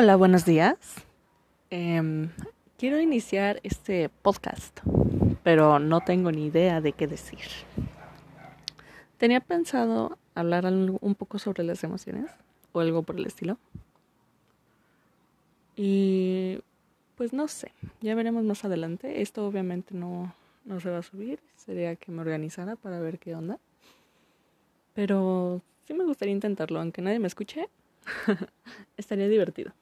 Hola, buenos días. Em, quiero iniciar este podcast, pero no tengo ni idea de qué decir. Tenía pensado hablar un poco sobre las emociones o algo por el estilo. Y pues no sé, ya veremos más adelante. Esto obviamente no, no se va a subir, sería que me organizara para ver qué onda. Pero sí me gustaría intentarlo, aunque nadie me escuche, estaría divertido.